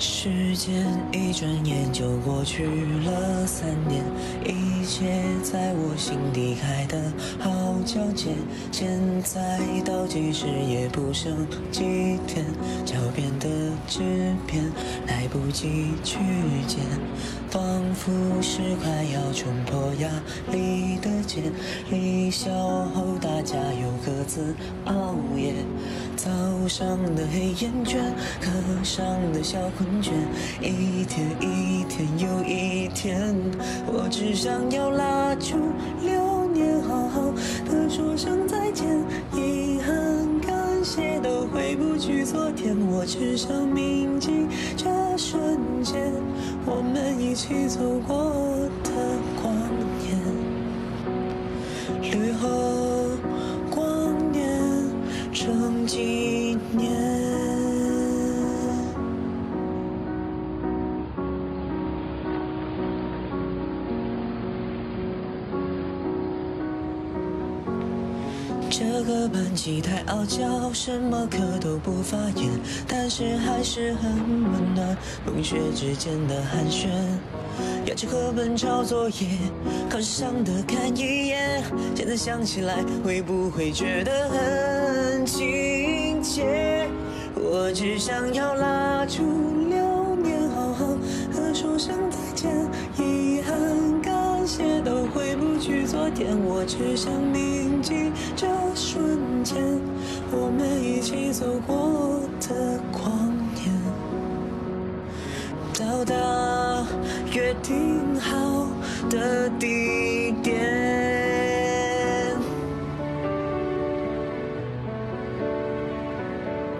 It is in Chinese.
时间一转眼就过去了三年，一切在我心底开得好皎洁。现在倒计时也不剩几天，脚边的纸片来不及去捡，仿佛是快要冲破压力的茧。离校后大家又各自熬夜，早上的黑眼圈，课上的小困倦。一天一天又一天，我只想要拉住流年，好好的说声再见。遗憾、感谢都回不去昨天，我只想铭记这瞬间，我们一起走过的光年，绿后这个班级太傲娇，什么课都不发言，但是还是很温暖。同学之间的寒暄，压着课本抄作业，考试上的看一眼。现在想起来，会不会觉得很亲切？我只想要拉住天，我只想铭记这瞬间，我们一起走过的光年。到达约定好的地点。